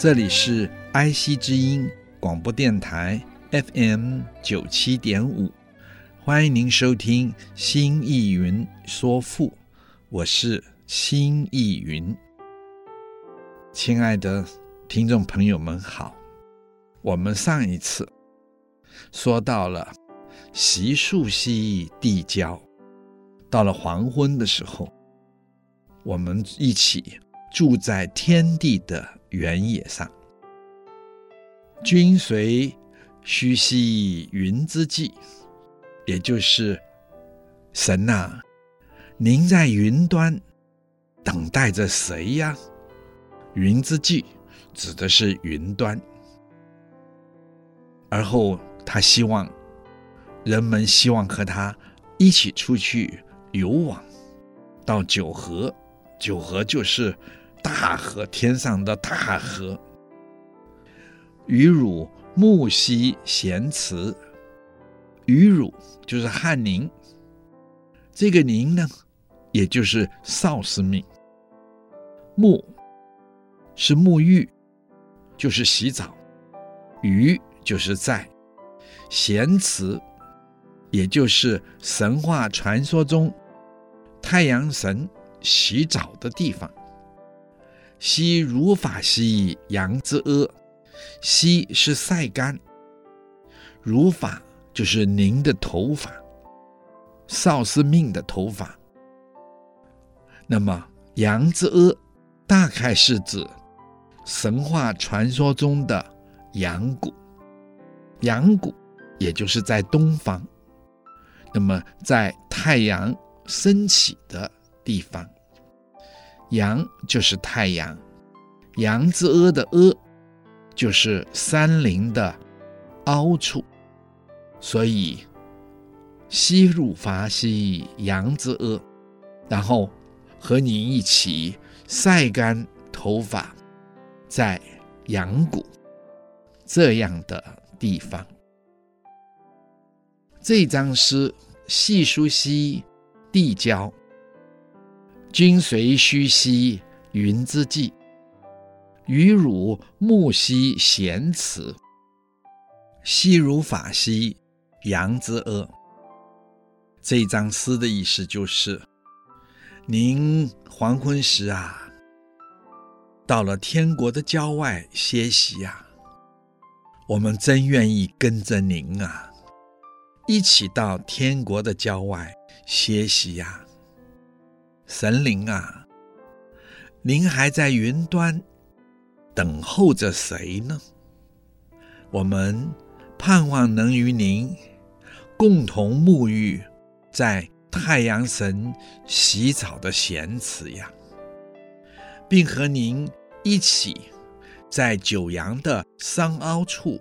这里是爱惜之音广播电台 FM 九七点五，欢迎您收听《新艺云说赋》，我是新艺云。亲爱的听众朋友们好，我们上一次说到了席树溪帝交，到了黄昏的时候，我们一起住在天地的原野上，君随须兮云之际，也就是神呐、您在云端等待着谁呀？云之际指的是云端，而后他希望人们希望和他一起出去游往，到九河，九河就是。大河，天上的大河。与汝木兮咸辞，与汝就是和您。这个您呢，也就是少司命。沐是沐浴，就是洗澡。与就是在。咸辞，也就是神话传说中太阳神洗澡的地方。兮如法兮阳之阿，兮是晒干，如法就是您的头发，少司命的头发。那么阳之阿，大概是指神话传说中的阳谷，阳谷也就是在东方，那么在太阳升起的地方。阳就是太阳，阳之阿的阿就是山林的凹处，所以兮如发兮阳之阿，然后和你一起晒干头发，在阳谷这样的地方。这张诗细书兮地交。君随虚兮云之际，与汝木兮咸辞，兮如法兮阳之阿。这一张诗的意思就是：您黄昏时啊，到了天国的郊外歇息呀，我们真愿意跟着您啊，一起到天国的郊外歇息呀。神灵啊，您还在云端等候着谁呢？我们盼望能与您共同沐浴在太阳神洗澡的咸池呀，并和您一起在九阳的山凹处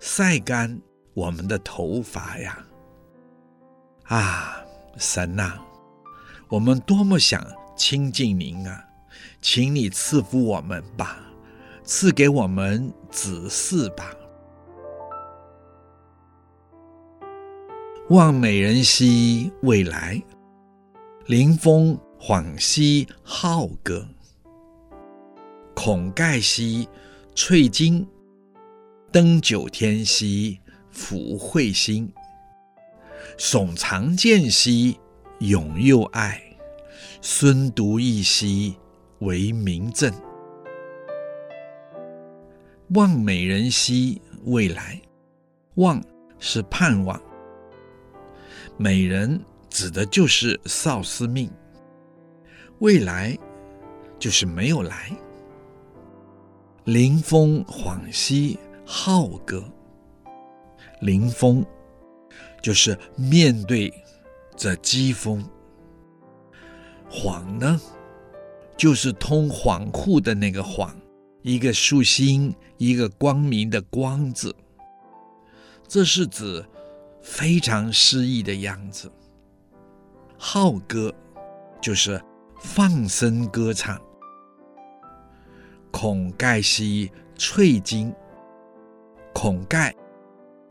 晒干我们的头发呀！啊，神呐！我们多么想亲近您啊！请你赐福我们吧，赐给我们子嗣吧。望美人兮未来，临风恍兮好歌。孔盖兮翠金，登九天兮抚彗星。耸长剑兮咏幼爱。孙独一兮为明正，望美人兮未来，望是盼望，美人指的就是少司命，未来就是没有来。临风恍兮浩歌，临风就是面对着疾风。恍呢，就是通恍惚的那个恍，一个竖心，一个光明的光字。这是指非常诗意的样子。浩歌就是放声歌唱。孔盖兮翠金，孔盖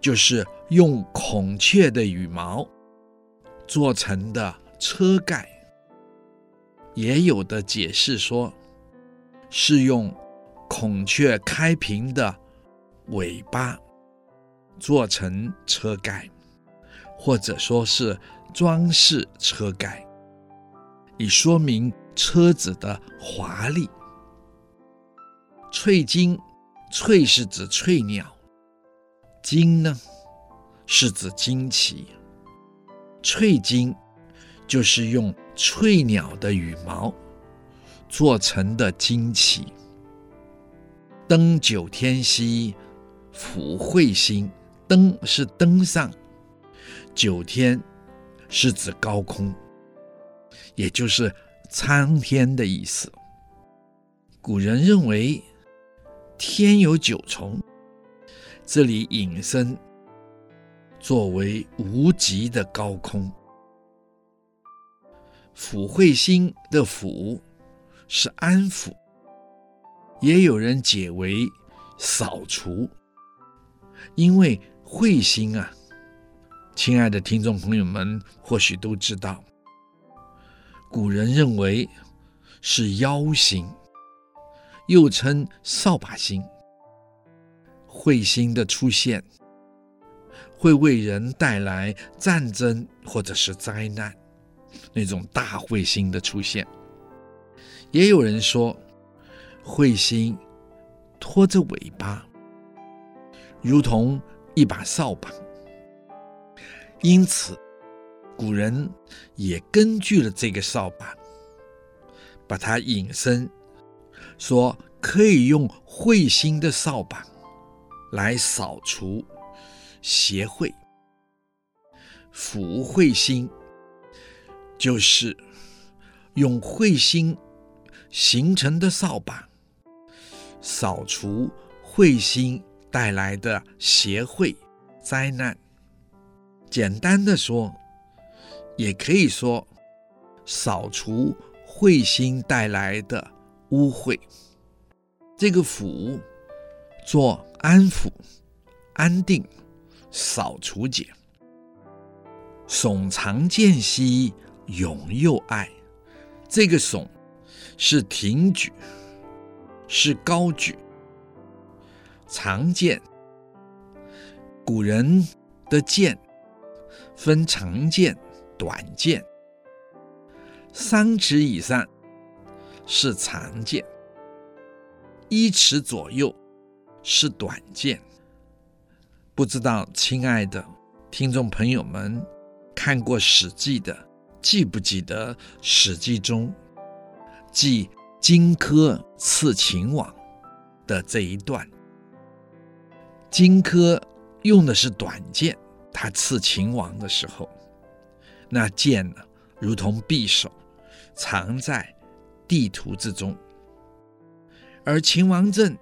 就是用孔雀的羽毛做成的车盖。也有的解释说，是用孔雀开屏的尾巴做成车盖，或者说是装饰车盖，以说明车子的华丽。翠金，翠是指翠鸟，金呢是指旌旗，翠金就是用。翠鸟的羽毛做成的旌旗。登九天兮，抚彗星。登是登上，九天是指高空，也就是苍天的意思。古人认为天有九重，这里引申作为无极的高空。抚彗星的抚是安抚，也有人解为扫除，因为彗星啊，亲爱的听众朋友们或许都知道，古人认为是妖星，又称扫把星。彗星的出现会为人带来战争或者是灾难。那种大彗星的出现，也有人说，彗星拖着尾巴，如同一把扫把。因此，古人也根据了这个扫把，把它引申，说可以用彗星的扫把来扫除邪秽，抚彗星。就是用慧星形成的扫把，扫除慧星带来的邪秽灾难。简单的说，也可以说扫除慧星带来的污秽。这个抚做安抚、安定、扫除解。耸长剑兮。勇又爱，这个耸是挺举，是高举。长剑，古人的剑分长剑、短剑，三尺以上是长剑，一尺左右是短剑。不知道，亲爱的听众朋友们，看过《史记》的？记不记得《史记》中记荆轲刺秦王的这一段？荆轲用的是短剑，他刺秦王的时候，那剑呢，如同匕首，藏在地图之中。而秦王政，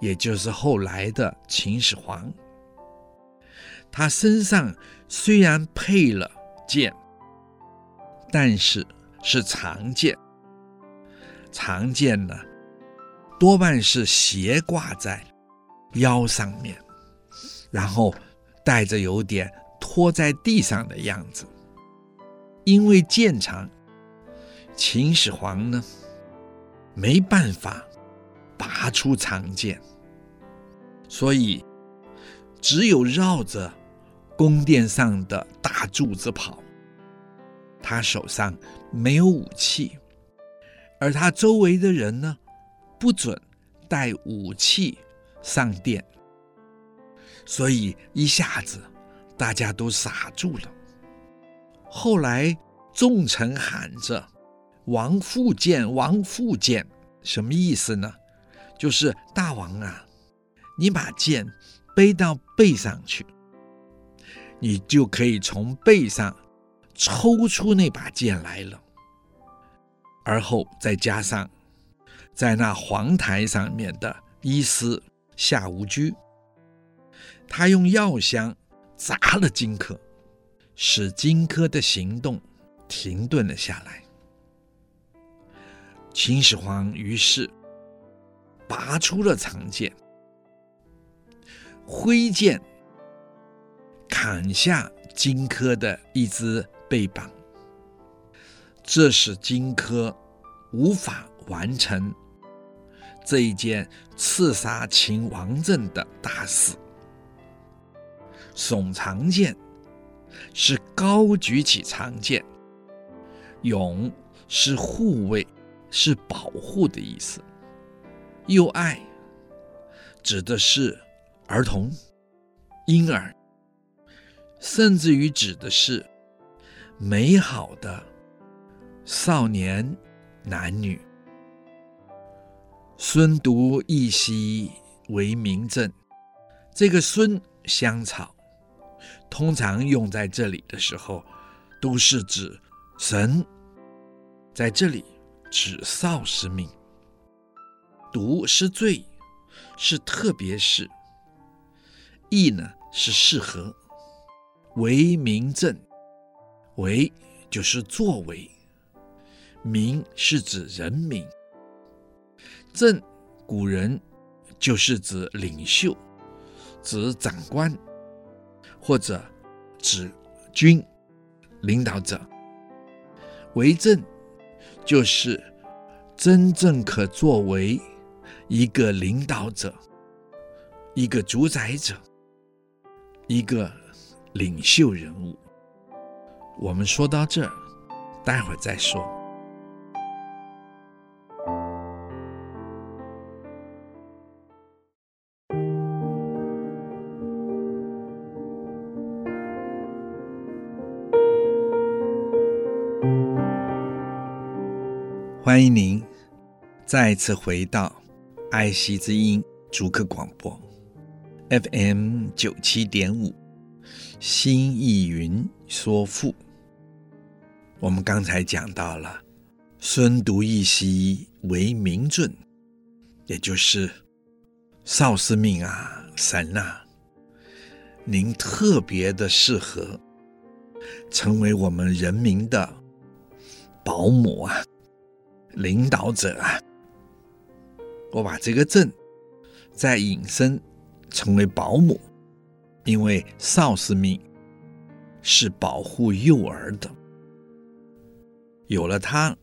也就是后来的秦始皇，他身上虽然配了剑。但是是长剑，长剑呢，多半是斜挂在腰上面，然后带着有点拖在地上的样子。因为剑长，秦始皇呢没办法拔出长剑，所以只有绕着宫殿上的大柱子跑。他手上没有武器，而他周围的人呢，不准带武器上殿，所以一下子大家都傻住了。后来众臣喊着“王复剑，王复剑”，什么意思呢？就是大王啊，你把剑背到背上去，你就可以从背上。抽出那把剑来了，而后再加上在那黄台上面的医师夏无居，他用药香砸了荆轲，使荆轲的行动停顿了下来。秦始皇于是拔出了长剑，挥剑砍下荆轲的一只臂膀，这使荆轲无法完成这一件刺杀秦王政的大事。耸长剑是高举起长剑，勇是护卫。是保护的意思，幼爱指的是儿童、婴儿，甚至于指的是美好的少年男女。孙独义兮为名正，这个“孙”香草，通常用在这里的时候，都是指神，在这里。指少时命，独是最，是特别是，义呢是适合，为明正，为就是作为，民是指人民，正古人就是指领袖，指长官，或者指君领导者，为正。就是真正可作为一个领导者、一个主宰者、一个领袖人物。我们说到这儿，待会儿再说。欢迎您再次回到爱惜之音逐客广播 FM 九七点五，新意云说赋。我们刚才讲到了孙独一兮为明正，也就是少师命啊，神啊，您特别的适合成为我们人民的保姆啊。领导者啊，我把这个正再引申成为保姆，因为少司命是保护幼儿的，有了它，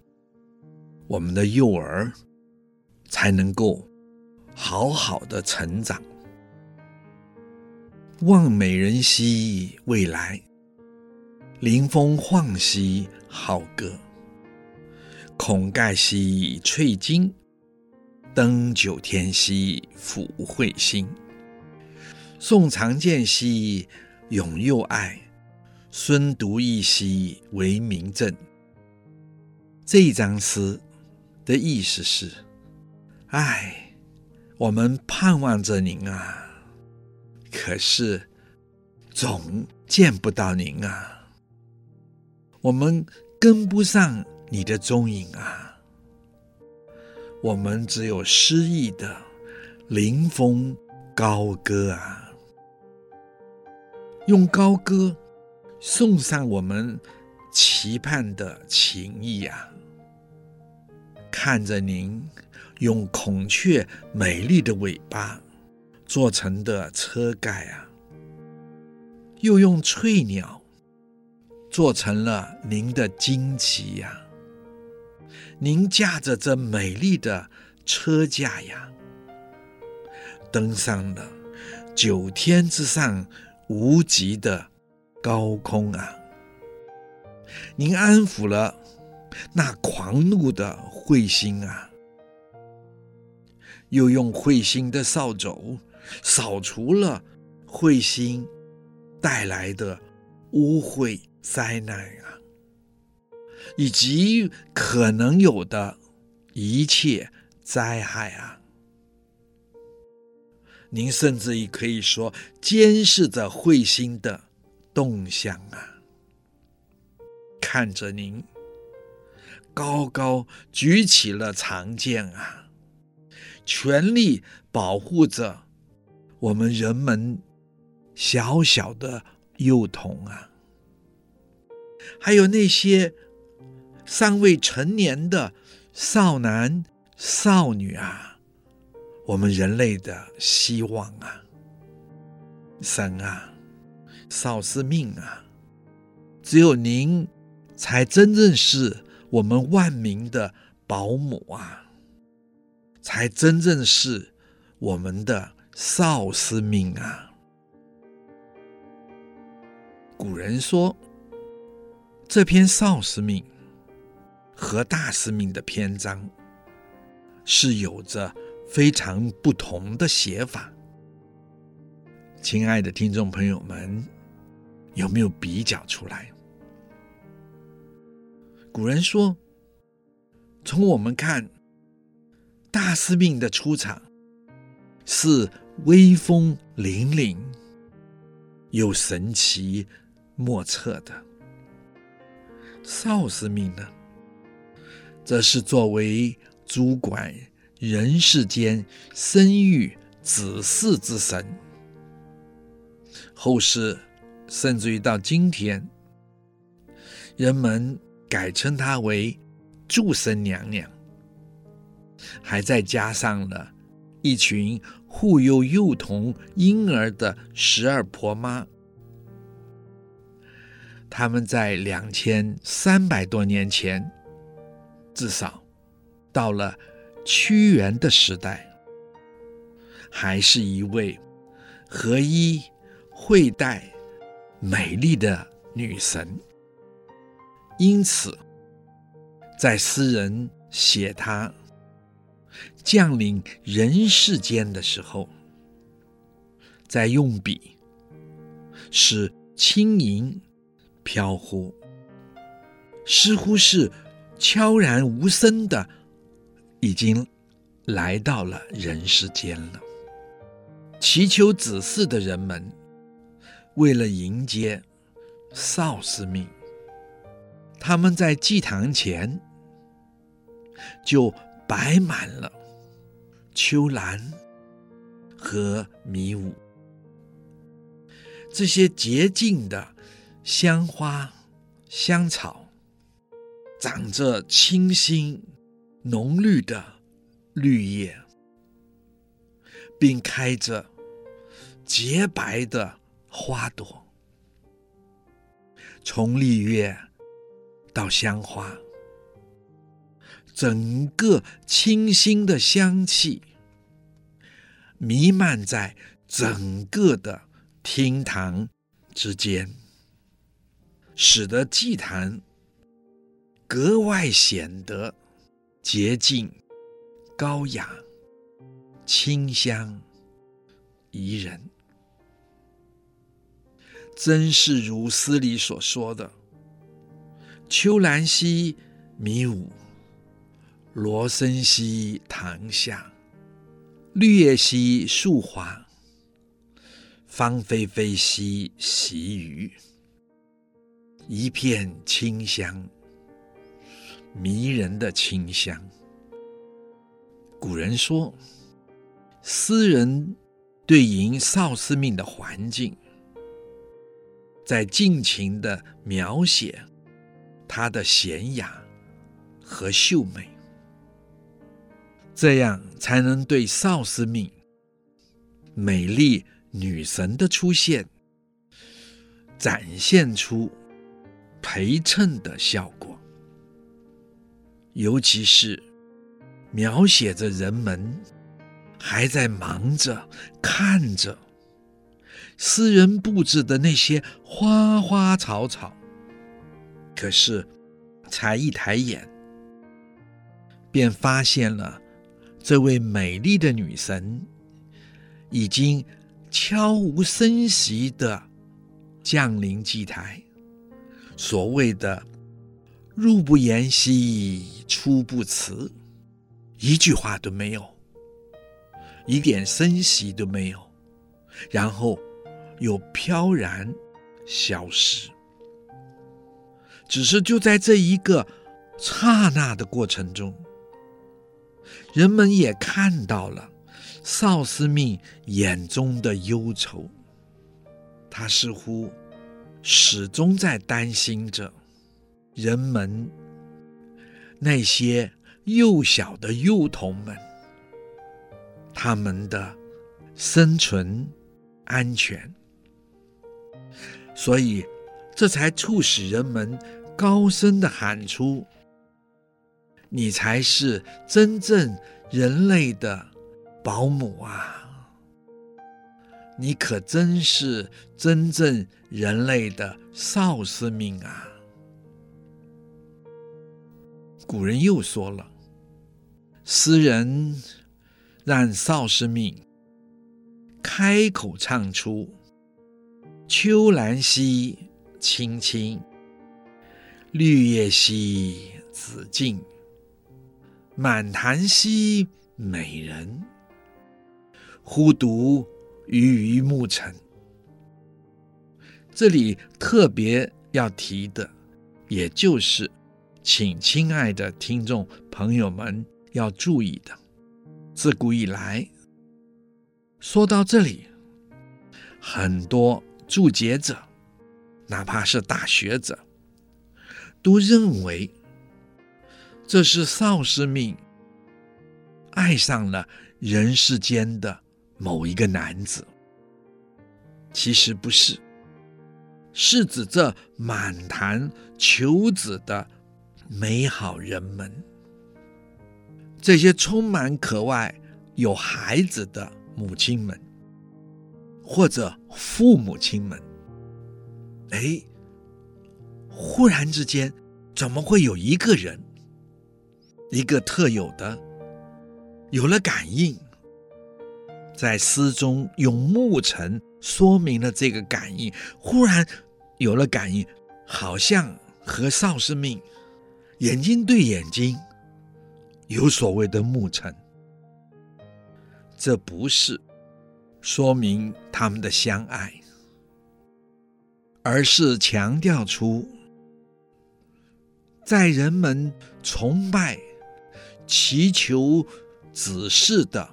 我们的幼儿才能够好好的成长。望美人兮未来，临风晃兮好歌。孔盖兮翠金，登九天兮抚彗星。宋长剑兮勇幼爱，孙独义兮为明正。这一章诗的意思是：哎，我们盼望着您啊，可是总见不到您啊，我们跟不上。你的踪影啊，我们只有诗意的临风高歌啊，用高歌送上我们期盼的情意啊。看着您用孔雀美丽的尾巴做成的车盖啊，又用翠鸟做成了您的旌旗呀。您驾着这美丽的车驾呀，登上了九天之上无极的高空啊！您安抚了那狂怒的彗星啊，又用彗星的扫帚扫除了彗星带来的污秽灾难啊！以及可能有的一切灾害啊！您甚至于可以说监视着彗星的动向啊！看着您高高举起了长剑啊，全力保护着我们人们小小的幼童啊，还有那些尚未成年的少男少女啊，我们人类的希望啊，神啊，少司命啊，只有您才真正是。我们万民的保姆啊，才真正是我们的少司命啊。古人说，这篇少司命和大司命的篇章是有着非常不同的写法。亲爱的听众朋友们，有没有比较出来？古人说：“从我们看，大司命的出场是威风凛凛，又神奇莫测的；少司命呢，则是作为主管人世间生育子嗣之神。后世甚至于到今天，人们。”改称她为祝生娘娘，还再加上了一群护佑幼童婴儿的十二婆妈。他们在两千三百多年前，至少到了屈原的时代，还是一位合一、惠带、美丽的女神。因此，在诗人写他降临人世间的时候，在用笔是轻盈飘忽，似乎是悄然无声的，已经来到了人世间了。祈求子嗣的人们，为了迎接少司命。他们在祭堂前就摆满了秋兰和迷雾，这些洁净的香花香草，长着清新浓绿的绿叶，并开着洁白的花朵，从丽月。到香花，整个清新的香气弥漫在整个的厅堂之间，使得祭坛格外显得洁净、高雅、清香宜人，真是如诗里所说的。秋兰兮迷雾，罗生兮堂下，绿叶兮树华，芳菲菲兮习鱼，一片清香，迷人的清香。古人说，诗人对迎少司命的环境，在尽情的描写。她的娴雅和秀美，这样才能对少司命美丽女神的出现展现出陪衬的效果。尤其是描写着人们还在忙着看着诗人布置的那些花花草草。可是，才一抬眼，便发现了这位美丽的女神已经悄无声息地降临祭台。所谓的“入不言兮，出不辞”，一句话都没有，一点声息都没有，然后又飘然消失。只是就在这一个刹那的过程中，人们也看到了少司命眼中的忧愁。他似乎始终在担心着人们那些幼小的幼童们，他们的生存安全，所以这才促使人们高声的喊出：“你才是真正人类的保姆啊！”你可真是真正人类的少司命啊！古人又说了：“诗人让少司命开口唱出‘秋兰兮青青，绿叶兮紫净，满堂兮美人，忽独’。”郁于暮尘。这里特别要提的，也就是，请亲爱的听众朋友们要注意的，自古以来，说到这里，很多注解者，哪怕是大学者，都认为这是少司命爱上了人世间的。某一个男子，其实不是，是指这满堂求子的美好人们，这些充满渴望有孩子的母亲们，或者父母亲们，哎，忽然之间，怎么会有一个人，一个特有的，有了感应？在诗中用暮尘说明了这个感应，忽然有了感应，好像和少司命眼睛对眼睛，有所谓的目尘。这不是说明他们的相爱，而是强调出在人们崇拜、祈求子嗣的。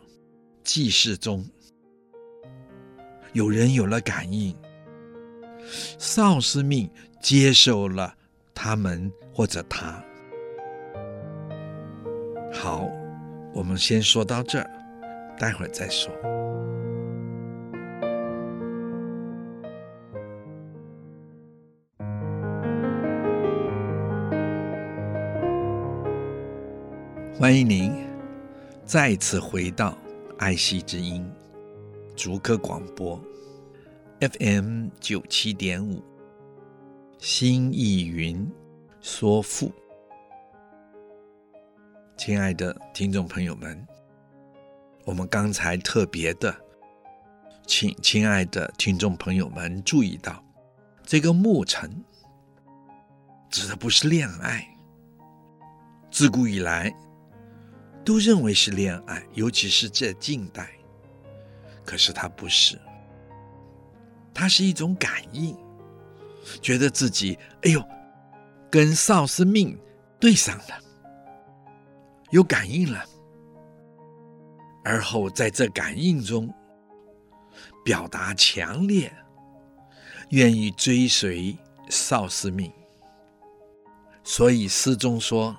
祭祀中，有人有了感应，少司命接受了他们或者他。好，我们先说到这儿，待会儿再说。欢迎您再次回到。爱惜之音，逐客广播，FM 九七点五，新意云说赋。亲爱的听众朋友们，我们刚才特别的，请亲爱的听众朋友们注意到，这个暮尘指的不是恋爱，自古以来。都认为是恋爱，尤其是这近代。可是它不是，它是一种感应，觉得自己哎呦，跟少司命对上了，有感应了，而后在这感应中表达强烈，愿意追随少司命。所以诗中说，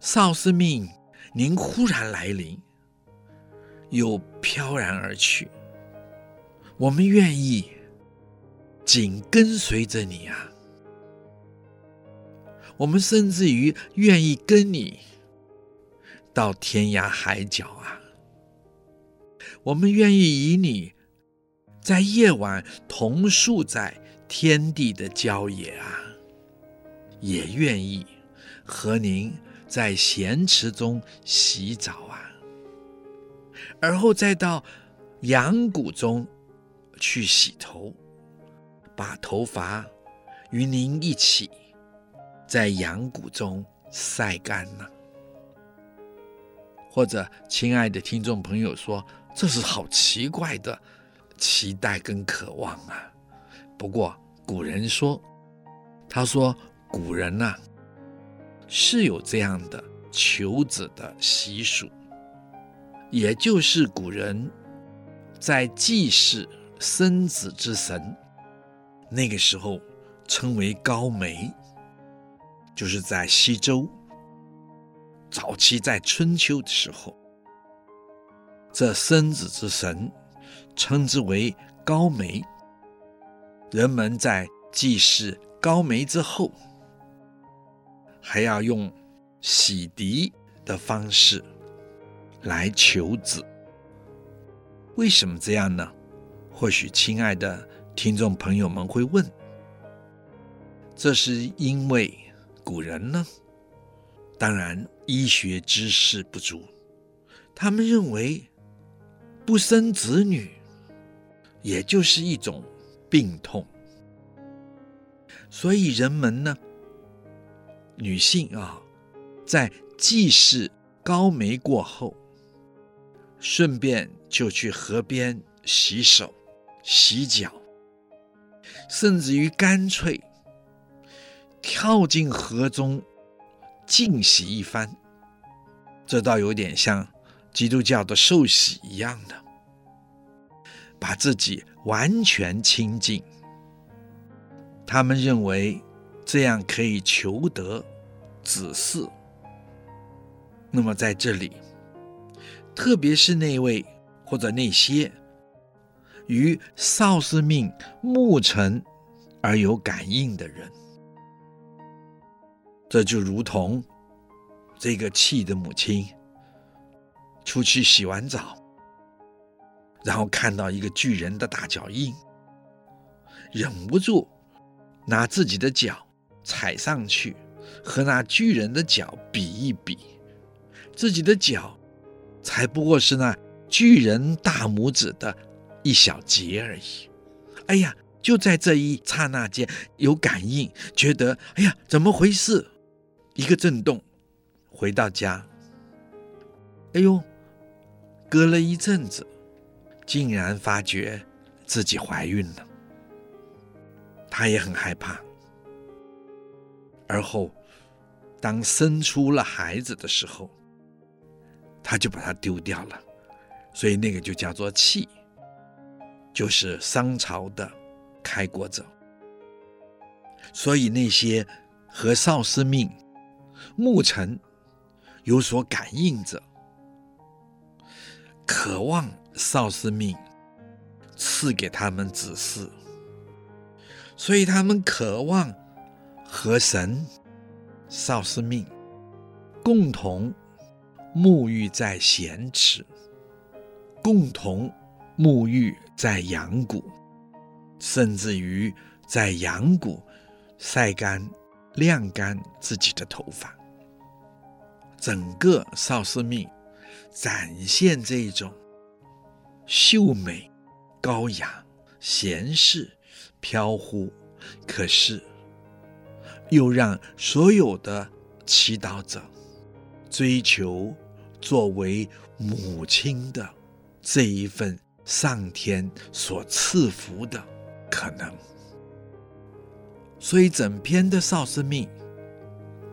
少司命。您忽然来临，又飘然而去，我们愿意紧跟随着你啊！我们甚至于愿意跟你到天涯海角啊！我们愿意与你在夜晚同宿在天地的郊野啊！也愿意和您。在咸池中洗澡啊，而后再到阳谷中去洗头，把头发与您一起在阳谷中晒干了。或者，亲爱的听众朋友说，这是好奇怪的期待跟渴望啊。不过古人说，他说古人呐、是有这样的求子的习俗，也就是古人在祭祀生子之神，那个时候称为高梅，就是在西周早期在春秋的时候，这生子之神称之为高梅。人们在祭祀高梅之后，还要用洗涤的方式来求子。为什么这样呢？或许亲爱的听众朋友们会问：这是因为古人呢，当然医学知识不足，他们认为不生子女，也就是一种。病痛，所以人们呢，女性啊，在祭祀高梅过后，顺便就去河边洗手、洗脚，甚至于干脆跳进河中净洗一番，这倒有点像基督教的受洗一样的。把自己完全清净，他们认为这样可以求得子嗣。那么在这里，特别是那位或者那些与少司命牧辰而有感应的人，这就如同这个气的母亲出去洗完澡。然后看到一个巨人的大脚印，忍不住拿自己的脚踩上去，和那巨人的脚比一比，自己的脚才不过是那巨人大拇指的一小节而已。哎呀，就在这一刹那间有感应，觉得哎呀，怎么回事？一个震动，回到家，哎呦，隔了一阵子。竟然发觉自己怀孕了，她也很害怕。而后，当生出了孩子的时候，她就把它丢掉了。所以那个就叫做契，就是商朝的开国者。所以那些和少司命牧尘有所感应者，渴望。少司命赐给他们子嗣，所以他们渴望和神少司命共同沐浴在咸池，共同沐浴在阳谷，甚至于在阳谷晒干、晾干自己的头发。整个少司命展现这种。秀美、高雅、闲适、飘忽，可是又让所有的祈祷者追求作为母亲的这一份上天所赐福的可能。所以，整篇的少司命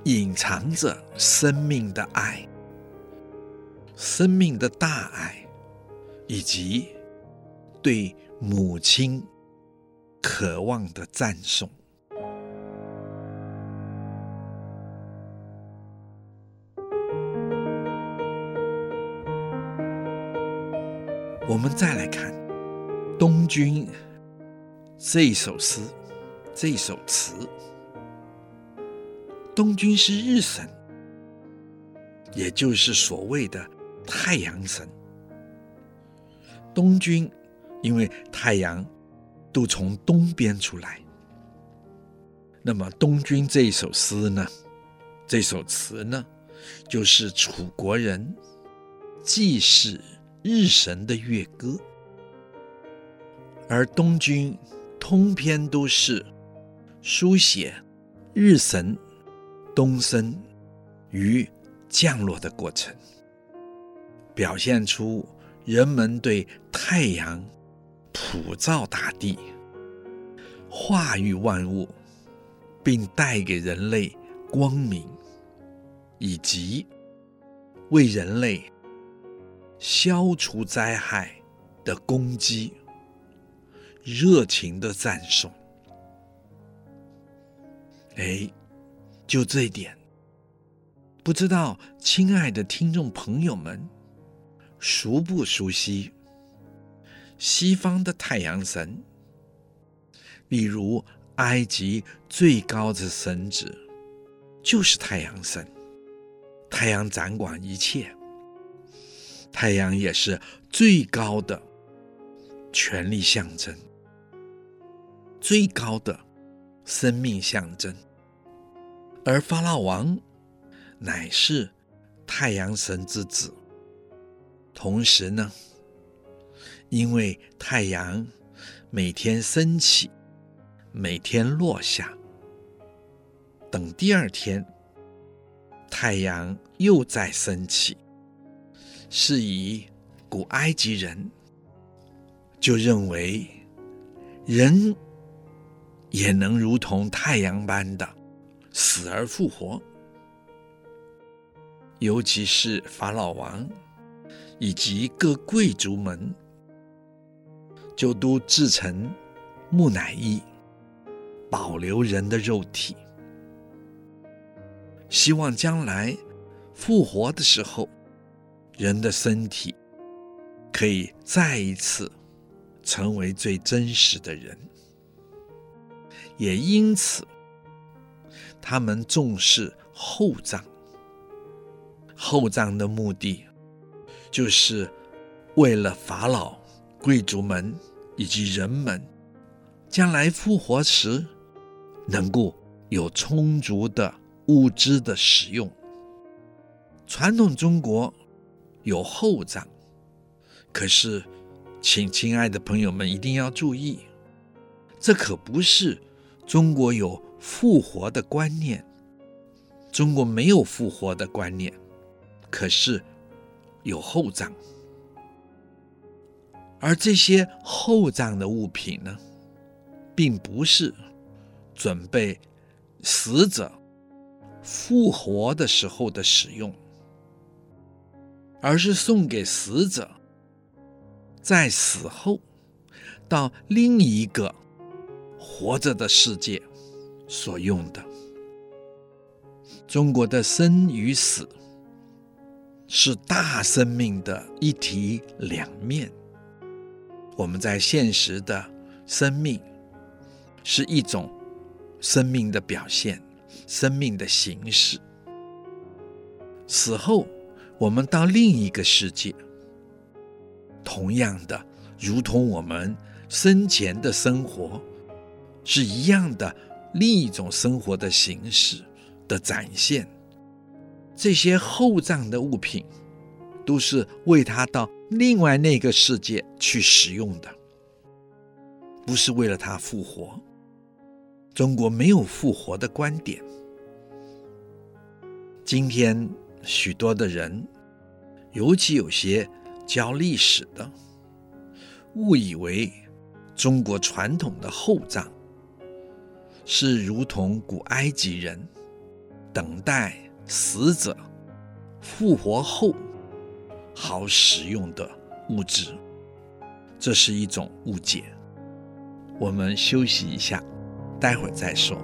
隐藏着生命的爱，生命的大爱。以及对母亲渴望的赞颂。我们再来看东君这首诗，这首词。东君是日神，也就是所谓的太阳神。东君，因为太阳都从东边出来，那么东君这一首诗呢，这首词呢，就是楚国人祭祀日神的乐歌，而东君通篇都是书写日神东升与降落的过程，表现出。人们对太阳普照大地、化育万物，并带给人类光明、以及为人类消除灾害的功绩，热情的赞颂。哎，就这一点，不知道亲爱的听众朋友们熟不熟悉西方的太阳神？例如，埃及最高的神祇就是太阳神，太阳掌管一切，太阳也是最高的权力象征，最高的生命象征。而法老王乃是太阳神之子，同时呢，因为太阳每天升起，每天落下，等第二天太阳又再升起，是以古埃及人就认为人也能如同太阳般的。死而复活，尤其是法老王以及各贵族们，就都制成木乃伊，保留人的肉体，希望将来复活的时候，人的身体可以再一次成为最真实的人，也因此。他们重视厚葬，厚葬的目的就是为了法老、贵族们以及人们将来复活时能够有充足的物资的使用。传统中国有厚葬，可是，请亲爱的朋友们一定要注意，这可不是中国有。复活的观念，中国没有复活的观念，可是有厚葬，而这些厚葬的物品呢，并不是准备死者复活的时候的使用，而是送给死者在死后到另一个活着的世界。所用的。中国的生与死是大生命的一体两面。我们在现实的生命是一种生命的表现，生命的形式。死后，我们到另一个世界，同样的，如同我们生前的生活是一样的。另一种生活的形式的展现，这些厚葬的物品，都是为他到另外那个世界去使用的，不是为了他复活。中国没有复活的观点。今天许多的人，尤其有些教历史的，误以为中国传统的厚葬。是如同古埃及人等待死者复活后好使用的物质，这是一种误解。我们休息一下，待会儿再说。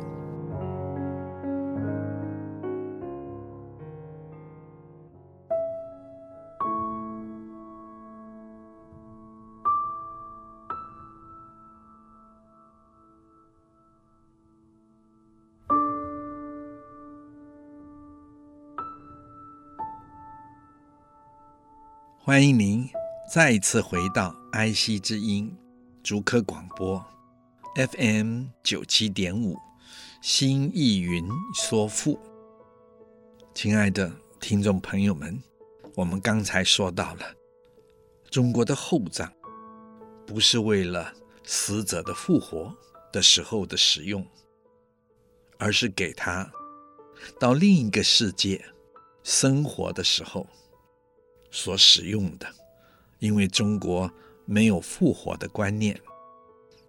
欢迎您再一次回到爱惜之音竹科广播 FM 九七点五新意云说富。亲爱的听众朋友们，我们刚才说到了中国的厚葬，不是为了死者的复活的时候的使用，而是给他到另一个世界生活的时候。所使用的，因为中国没有复活的观念，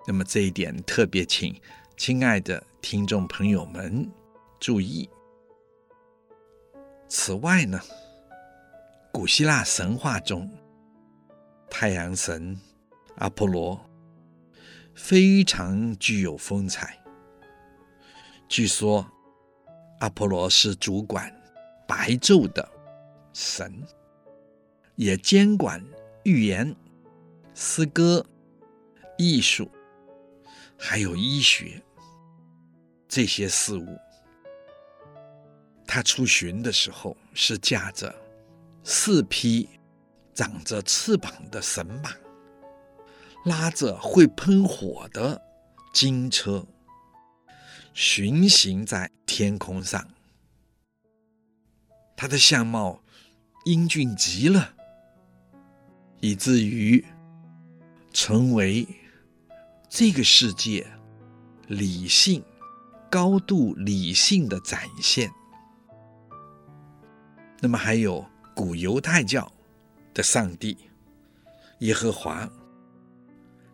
那么这一点特别请亲爱的听众朋友们注意。此外呢，古希腊神话中，太阳神阿波罗非常具有风采。据说，阿波罗是主管白昼的神，也监管寓言、诗歌、艺术，还有医学这些事物。他出巡的时候是驾着四匹长着翅膀的神马，拉着会喷火的金车，巡行在天空上。他的相貌英俊极了，以至于成为这个世界理性、高度理性的展现。那么还有古犹太教的上帝耶和华，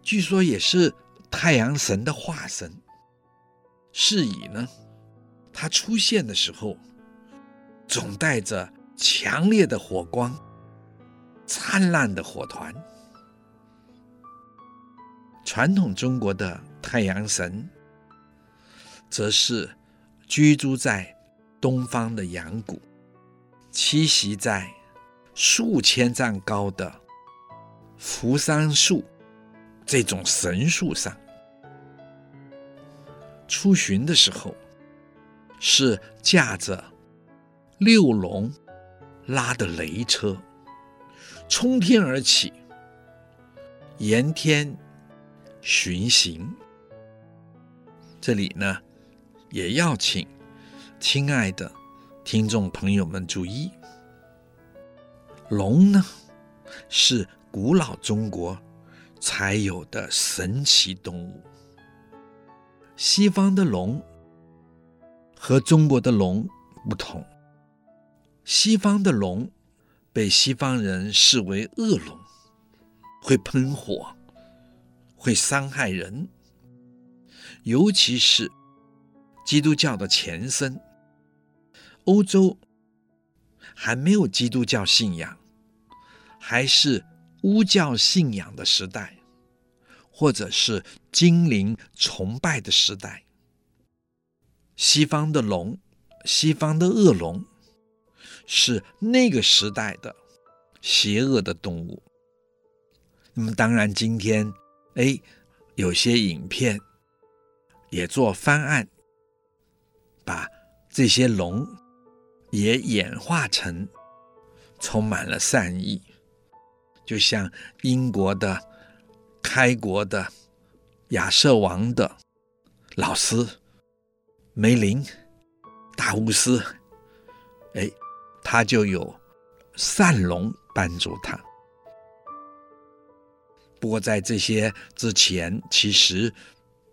据说也是太阳神的化身。是以呢，他出现的时候，总带着强烈的火光、灿烂的火团。传统中国的太阳神，则是居住在东方的阳谷。栖息在数千丈高的扶桑树这种神树上，出巡的时候是驾着六龙拉的雷车，冲天而起，沿天巡行。这里呢，也要请亲爱的。听众朋友们注意，龙呢，是古老中国才有的神奇动物。西方的龙和中国的龙不同，西方的龙被西方人视为恶龙，会喷火，会伤害人，尤其是基督教的前身。欧洲还没有基督教信仰，还是巫教信仰的时代，或者是精灵崇拜的时代。西方的龙，西方的恶龙，是那个时代的邪恶的动物。那么，当然今天，哎，有些影片也做翻案，把这些龙。也演化成充满了善意，就像英国的开国的亚瑟王的老师梅林大巫师，哎，他就有善龙帮助他。不过在这些之前，其实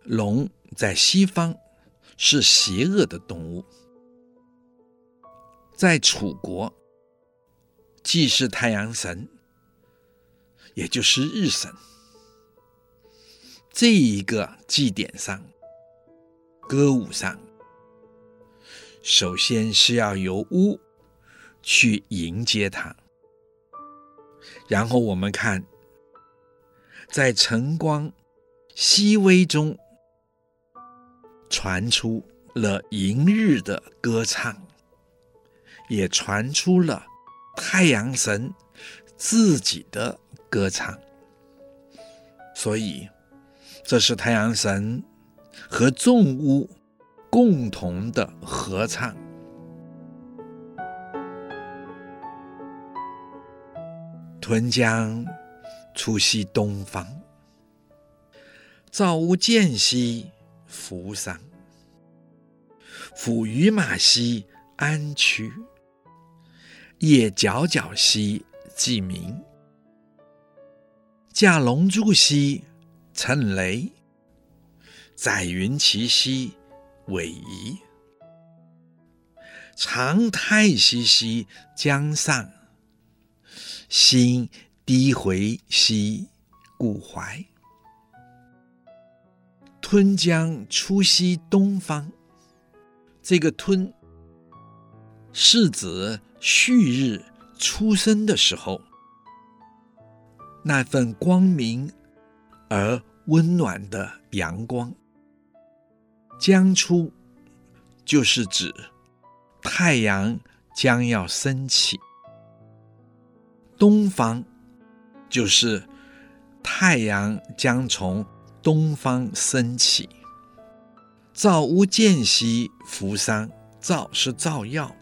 龙在西方是邪恶的动物。在楚国，既是太阳神，也就是日神。这一个祭典上，歌舞上，首先是要由巫去迎接他。然后我们看，在晨光熹微中，传出了迎日的歌唱。也传出了太阳神自己的歌唱，所以这是太阳神和众巫共同的合唱。春江出西东方，造屋间兮扶桑，抚于马兮安区。夜皎皎兮既明，驾龙助兮乘雷，载云骑兮尾夷，长太息兮江上，心低回兮固怀。吞将出西东方，这个吞是指。旭日初升的时候，那份光明而温暖的阳光，将出，就是指太阳将要升起。东方，就是太阳将从东方升起。造屋见兮扶桑，造是造曜，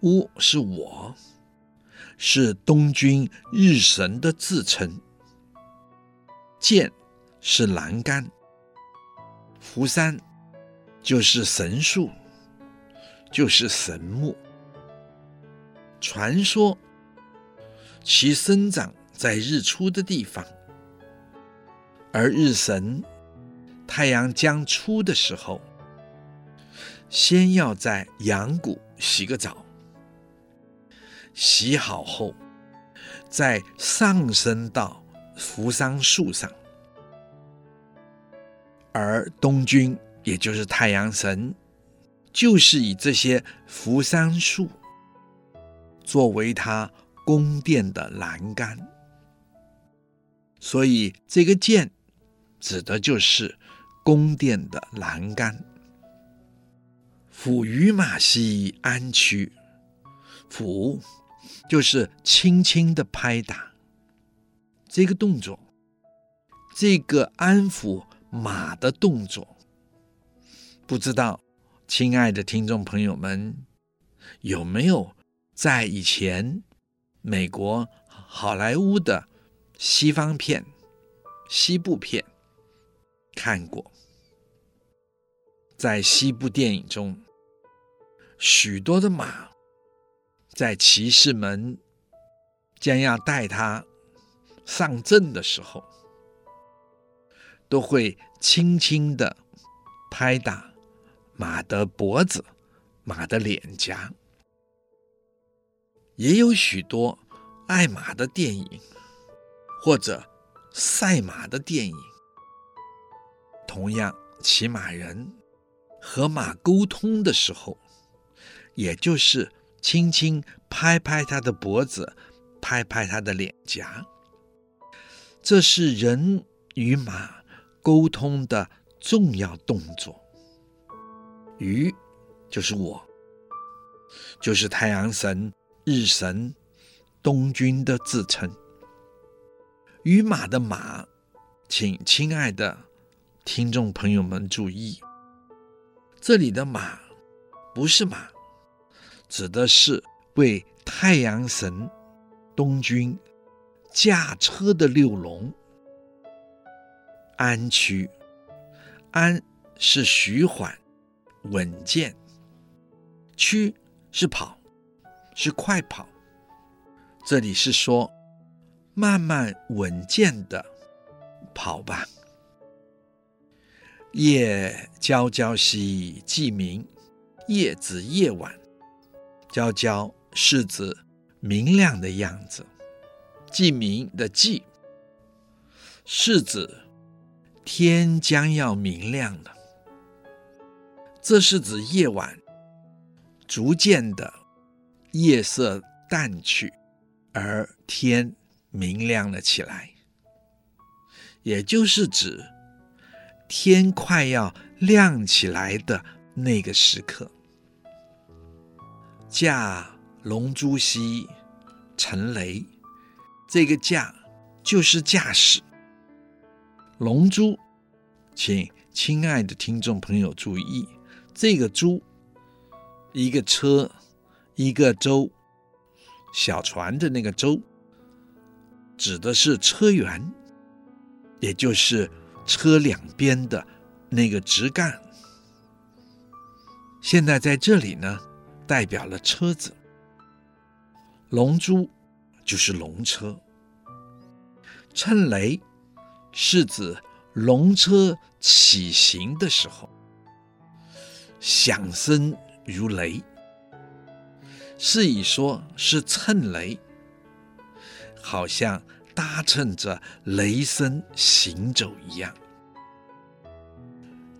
屋是我，是东君日神的自称。见是栏杆，扶桑就是神树，就是神木。传说其生长在日出的地方，而日神。太阳将出的时候，先要在阳谷洗个澡，洗好后，再上升到扶桑树上，而东君也就是太阳神，就是以这些扶桑树作为他宫殿的栏杆，所以这个见指的就是。宫殿的栏杆，抚于马兮安驱，抚就是轻轻的拍打。这个动作，这个安抚马的动作，不知道亲爱的听众朋友们有没有在以前美国好莱坞的西方片、西部片看过？在西部电影中，许多的马在骑士们将要带他上阵的时候，都会轻轻的拍打马的脖子、马的脸颊。也有许多爱马的电影或者赛马的电影，同样骑马人。和马沟通的时候，也就是轻轻拍拍它的脖子，拍拍它的脸颊。这是人与马沟通的重要动作。鱼就是我，就是太阳神、日神、东君的自称。于马的马，请亲爱的听众朋友们注意。这里的马不是马，指的是为太阳神东君驾车的六龙。安区，安是徐缓、稳健，区是跑，是快跑。这里是说慢慢稳健的跑吧。夜皎皎兮既明，夜指夜晚，皎皎是指明亮的样子，既明的既是指天将要明亮了。这是指夜晚逐渐的夜色淡去，而天明亮了起来，也就是指。天快要亮起来的那个时刻，驾龙珠兮乘雷，这个驾就是驾驶龙珠。请亲爱的听众朋友注意，这个珠，一个车，一个舟，小船的那个舟，指的是车辕，也就是。车两边的那个直杠，现在在这里呢，代表了车子。龙珠就是龙车，乘雷是指龙车起行的时候，响声如雷，是以说是乘雷，好像。搭乘着雷声行走一样，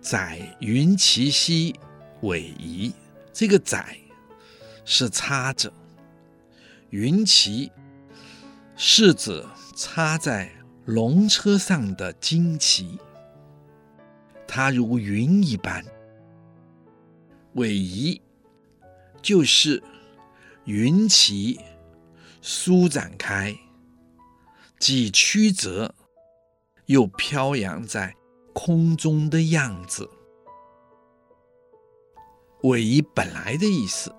载云骑兮逶贻，这个载是插着，云旗是指插在龙车上的旌旗，它如云一般。韦夷就是云旗舒展开，既曲折又飘扬在空中的样子。韦夷本来的意思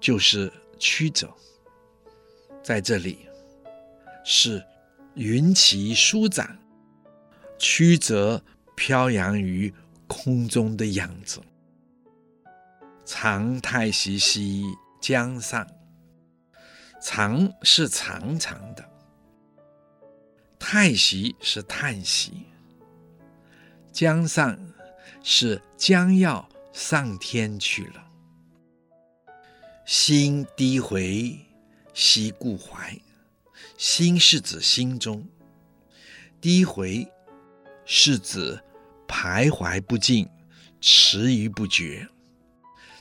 就是曲折，在这里是云旗舒展、曲折飘扬于空中的样子。长太息兮江上，长是长长的，太息是叹息，江上是将要上天去了。心低回兮故怀，心是指心中，低回是指徘徊不进，迟疑不决。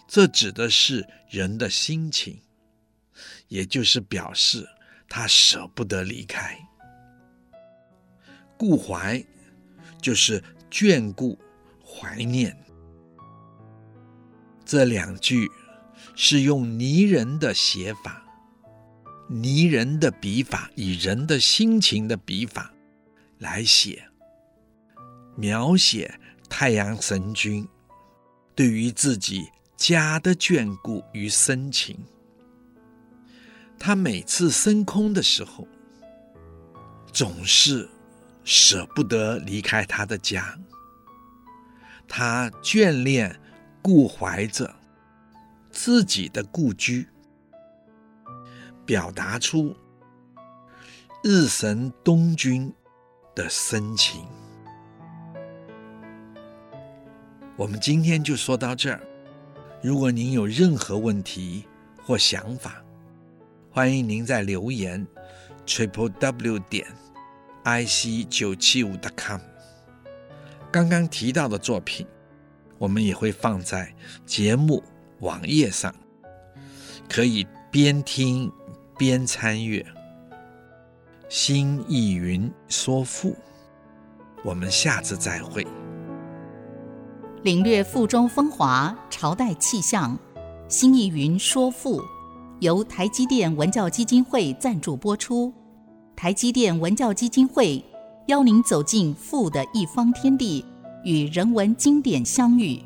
这指的是人的心情，也就是表示他舍不得离开。故怀就是眷顾、怀念。这两句是用拟人的写法，拟人的笔法，以人的心情的笔法来写，描写太阳神君对于自己。家的眷顾与深情，他每次升空的时候，总是舍不得离开他的家。他眷恋、顾怀着自己的故居，表达出日神东君的深情。我们今天就说到这儿。如果您有任何问题或想法，欢迎您在留言 triple w 点 i c 九七五 dot com。刚刚提到的作品，我们也会放在节目网页上，可以边听边参阅。新意云说赋，我们下次再会。领略赋中风华，朝代气象。新意云说赋，由台积电文教基金会赞助播出。台积电文教基金会邀您走进富的一方天地，与人文经典相遇。